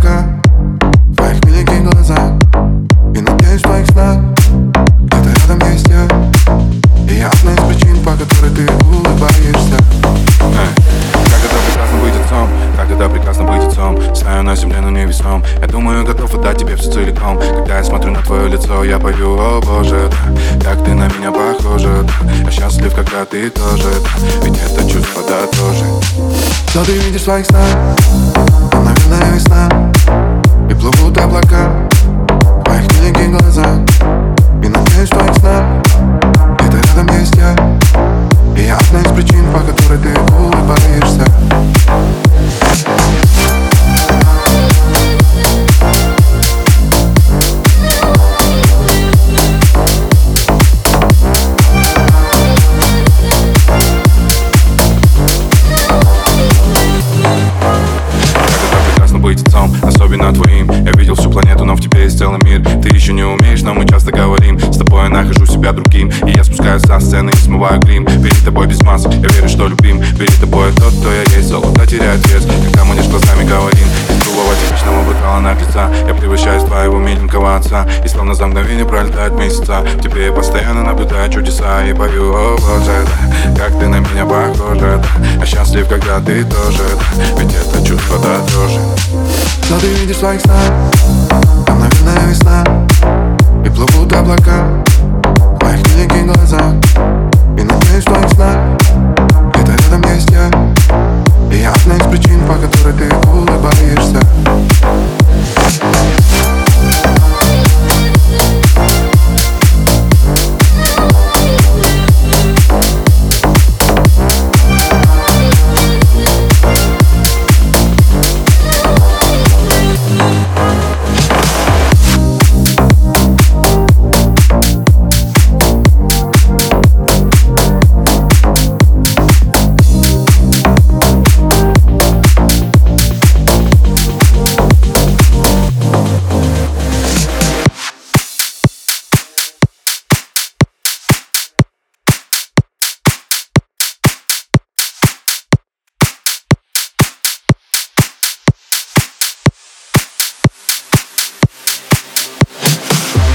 облака В твоих миленьких глазах И надеюсь в твоих снах. Где-то рядом есть я. И я одна из причин, по которой ты улыбаешься. Как это прекрасно быть отцом? Как это прекрасно быть отцом? Знаю на земле, но не весом. Я думаю, готов отдать тебе все целиком. Когда я смотрю на твое лицо, я пою, о боже да, Как ты на меня похожа да, Я счастлив, когда ты тоже да, Ведь это чувство, да, тоже. Что ты видишь в своих снах? Наверное, весна. Быть отцом, особенно твоим. Я видел всю планету, но в тебе есть целый мир. Ты еще не умеешь, но мы часто говорим. С тобой я нахожу себя другим. И я спускаюсь со сцены и смываю грим. Перед тобой без масок, я верю, что любим. Перед тобой тот, кто я есть, золото теряет вес. Когда манишь глазами говорим Из грубого типичного бокала наглеца Я превращаюсь в твоего миленького отца. И словно за мгновение пролетают месяца. В тебе я постоянно наблюдаю чудеса И пою, о боже, да Как ты на меня похожа, да. Я счастлив, когда ты тоже, да. Ведь это чувство, да, тоже ты видишь в своих снах? Там, наверное, весна И плывут облака